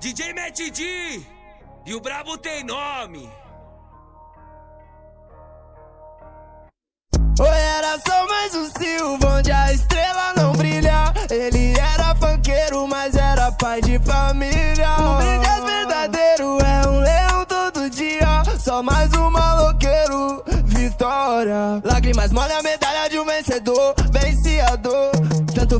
DJ Matt D e o Brabo tem nome. Ou era só mais um Silva onde a estrela não brilha. Ele era funkeiro, mas era pai de família. O brilhante verdadeiro é um leão todo dia. Só mais um maloqueiro, vitória. Lágrimas molham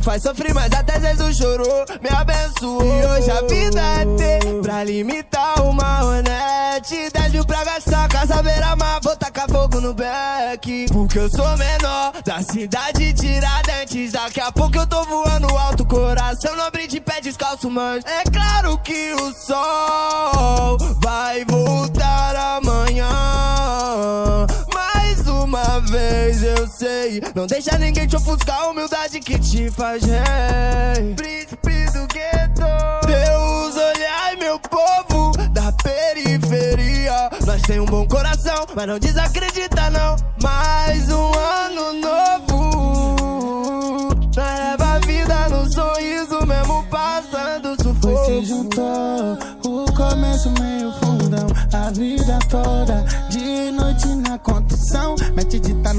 Faz sofrer, mas até Jesus chorou, me abençoou. E hoje a vida é ter pra limitar uma honete. 10 mil pra gastar, casa beira-mar, vou tacar fogo no beck. Porque eu sou menor da cidade Tiradentes. Daqui a pouco eu tô voando alto, coração nobre de pé descalço, mas é claro que o sol sei, não deixa ninguém te ofuscar a humildade que te faz rei. Príncipe do gueto, Deus olhai meu povo da periferia. Nós tem um bom coração, mas não desacredita não. Mais um ano novo, nós leva a vida no sorriso mesmo passando Foi se sufoco. juntou o começo meio fundão A vida toda de noite na condição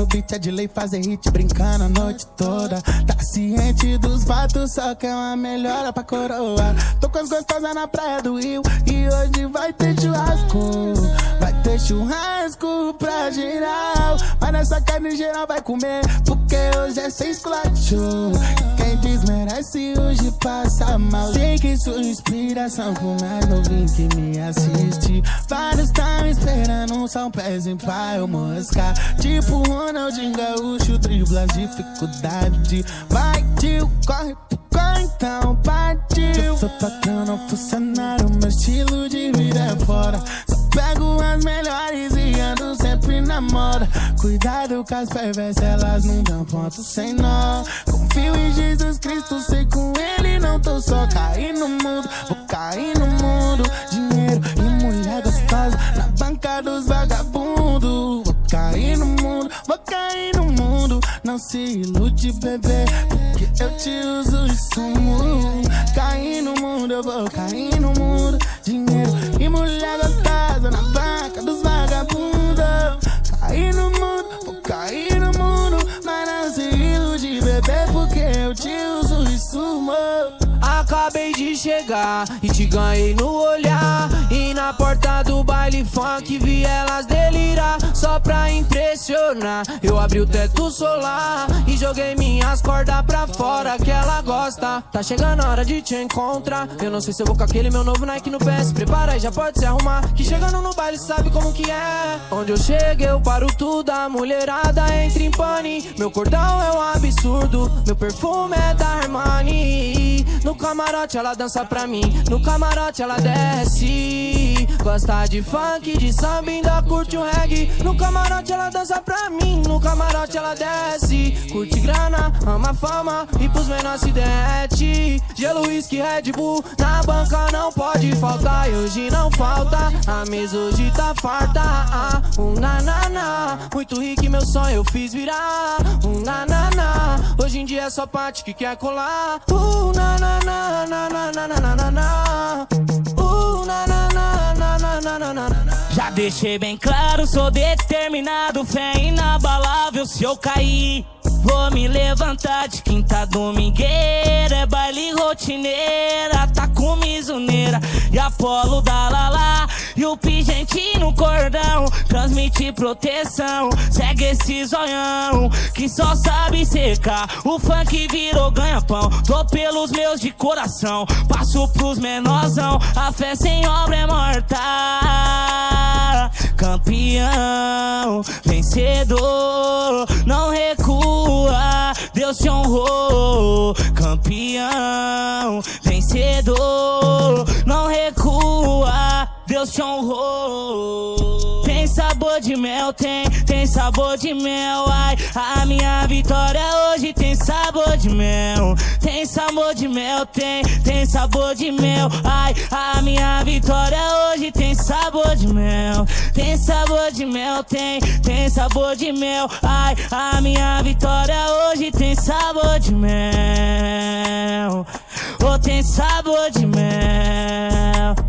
beat, é de lei fazer hit brincando a noite toda. Tá ciente dos fatos, só que é uma melhora pra coroa. Tô com as gostosas na praia do Rio E hoje vai ter churrasco. Vai ter churrasco pra geral. Mas nessa carne geral vai comer Porque hoje é sem esculacho Quem desmerece hoje passa mal. Sei que sou inspiração pro mais novinho que me assiste. Vários tão esperando só um pezinho pra eu moscar Tipo Ronaldinho Gaúcho, dribla dificuldade Vai tio, corre, corre então partiu. Sou patrão, não funcionário, Cuidado com as perversas, elas não dão ponto sem nó. Confio em Jesus Cristo, sei com ele não tô só. Cair no mundo, vou cair no mundo. Dinheiro e mulher gostosa na banca dos vagabundos. Vou cair no mundo, vou cair no mundo. Não se ilude, bebê, porque eu te uso de sumo. Cair no mundo, eu vou cair no mundo e te ganhei no olhar. E na porta do baile funk vi elas delirar. Só pra impressionar, eu abri o teto solar e joguei minhas cordas pra fora que ela gosta. Tá chegando a hora de te encontrar. Eu não sei se eu vou com aquele meu novo Nike no pé. Se prepara aí, já pode se arrumar. Que chegando no baile sabe como que é. Onde eu chego, eu paro tudo. A mulherada pane. Meu cordão é um absurdo. Meu perfume é da Armani. No camarote ela dança pra mim. No camarote ela desce. Gosta de funk, de samba, ainda curte um reggae. No camarote ela dança pra mim. No camarote ela desce. Curte grana, ama fama e pros menores se derrete. Gelo, whisky, Red Bull. Na banca não pode faltar. E hoje não falta. A mesa hoje tá farta. Ah, um nanana. Muito rico meu sonho eu fiz virar. Um nanana. Hoje em dia é só parte que quer colar. Uh, nanana, nanana, nanana. Uh, nanana, nanana, nanana. Já deixei bem claro, sou determinado, fé inabalável. Se eu cair, vou me levantar de quinta domingueira. É baile rotineira, tá com misoneira e Apolo da Lala. E o pingente no cordão, transmite proteção. Segue esse zoião que só sabe secar. O funk virou ganha-pão, tô pelos meus de coração. Passo pros menorzão, a fé sem obra é morta. Campeão, vencedor, Deus te honrou. Tem sabor de mel, tem, tem sabor de mel. Ai, a minha vitória hoje tem sabor de mel. Tem sabor de mel, tem, tem sabor de mel. Ai, a minha vitória hoje tem sabor de mel. Tem sabor de mel, tem, tem sabor de mel. Ai, a minha vitória hoje tem sabor de mel. Oh, tem sabor de mel.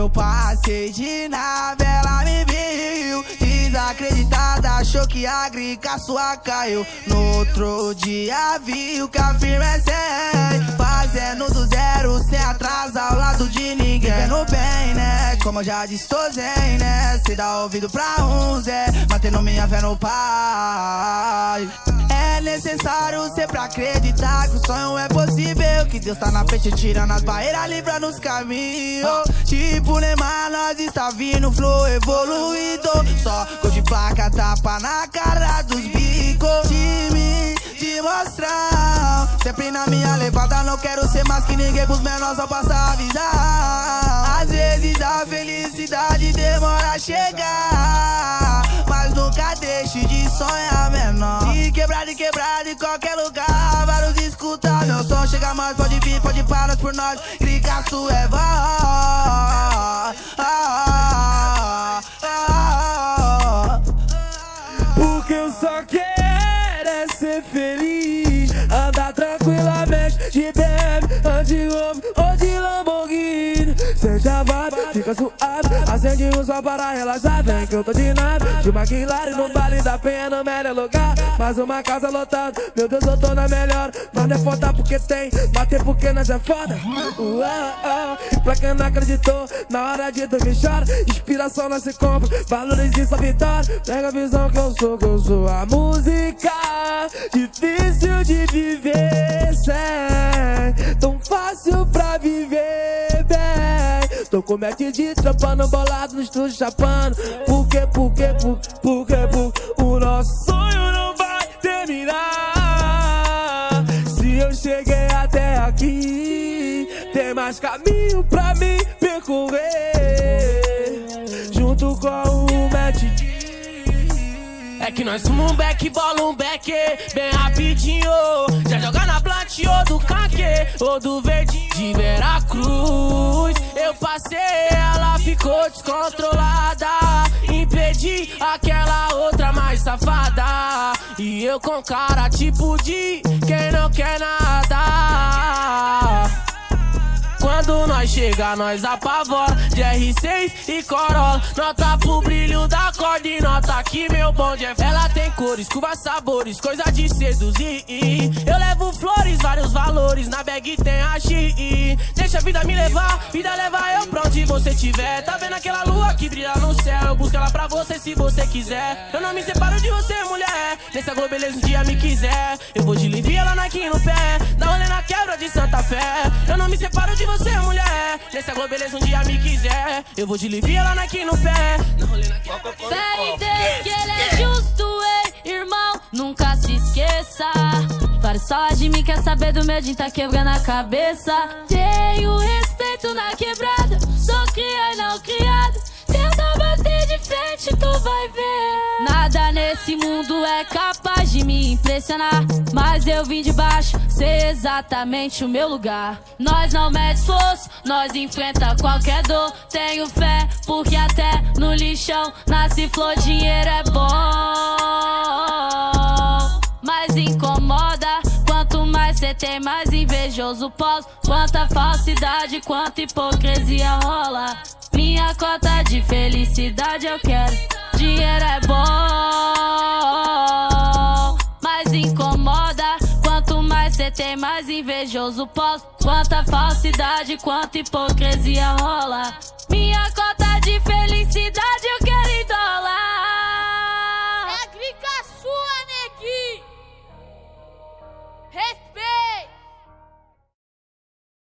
Eu passei de nave, ela me viu. Desacreditada, achou que a grica sua caiu. No outro dia viu que a firma é sem. Fazendo do zero, sem atraso ao lado de ninguém. Vivendo bem, né? Como eu já disse, tô zen, né? Se dá ouvido pra uns, é. Mantendo minha fé no pai. É necessário ser pra acreditar que o sonho é possível. Que Deus tá na frente, tirando as barreiras, livrando os caminhos. Tipo Neymar, nós está vindo, flow evoluído. Só cor de placa, tapa na cara dos bicos. Time de mostrar. Sempre na minha levada, não quero ser mais que ninguém pros menores, só passar a avisar. Às vezes a felicidade demora a chegar. Mas nunca deixe de sonhar menor. De quebrar, de quebrar, em qualquer lugar. Vários escutar meu som. Chega mais, pode vir, pode parar por nós. Gricaço é voz. Acende um só para relaxar. Vem que eu tô de nave. De McLaren no baile da penha, no melhor lugar. Mais uma casa lotada. Meu Deus, eu tô na melhor. Mas não é foda porque tem, bater porque nós é foda. Uau, uau. Pra quem não acreditou, na hora de dormir chora. Inspiração não se compra, valorize sua vitória. Pega a visão que eu sou, que eu sou a música. Difícil de viver sem, tão fácil pra bem. Tô com mete de trampando, bolado no estúdio chapando. Por quê, por quê, por, por quê, por o nosso sonho não vai terminar. Se eu cheguei até aqui, tem mais caminho pra mim percorrer. Junto com o Matt. É que nós um back, bola um back, bem rapidinho. Caque, ou do verde de Veracruz. Eu passei, ela ficou descontrolada. Impedi aquela outra mais safada. E eu com cara tipo de quem não quer nada. Chega, nós apavora. De R6 e Corolla Nota pro brilho da corda. E nota que meu bonde é Ela tem cores, curvas, sabores, coisa de seduzir. Eu levo flores, vários valores Na bag tem a chi Deixa a vida me levar, vida leva eu pra você tiver. Tá vendo aquela lua que brilha no céu? Eu busco ela pra você se você quiser. Eu não me separo de você, mulher. Nessa globeleza um dia me quiser. Eu vou de livre ela na aqui no pé. Dá rolê na quebra de Santa Fé. Eu não me separo de você, mulher. Nessa globeleza um dia me quiser. Eu vou de livre ela aqui no pé. Fé em Deus que ele é justo, Só de mim, quer saber do meu dia, tá quebrando a cabeça. Tenho respeito na quebrada. Sou cria e não criado. Tenta bater de frente, tu vai ver. Nada nesse mundo é capaz de me impressionar. Mas eu vim de baixo, sei exatamente o meu lugar. Nós não mede esforço, nós enfrenta qualquer dor. Tenho fé, porque até no lixão nasce flor, dinheiro é bom. Invejoso posso. Quanta falsidade, quanta hipocrisia rola. Minha cota de felicidade eu quero. Dinheiro é bom, mas incomoda. Quanto mais cê tem, mais invejoso posso. Quanta falsidade, quanta hipocrisia rola. Minha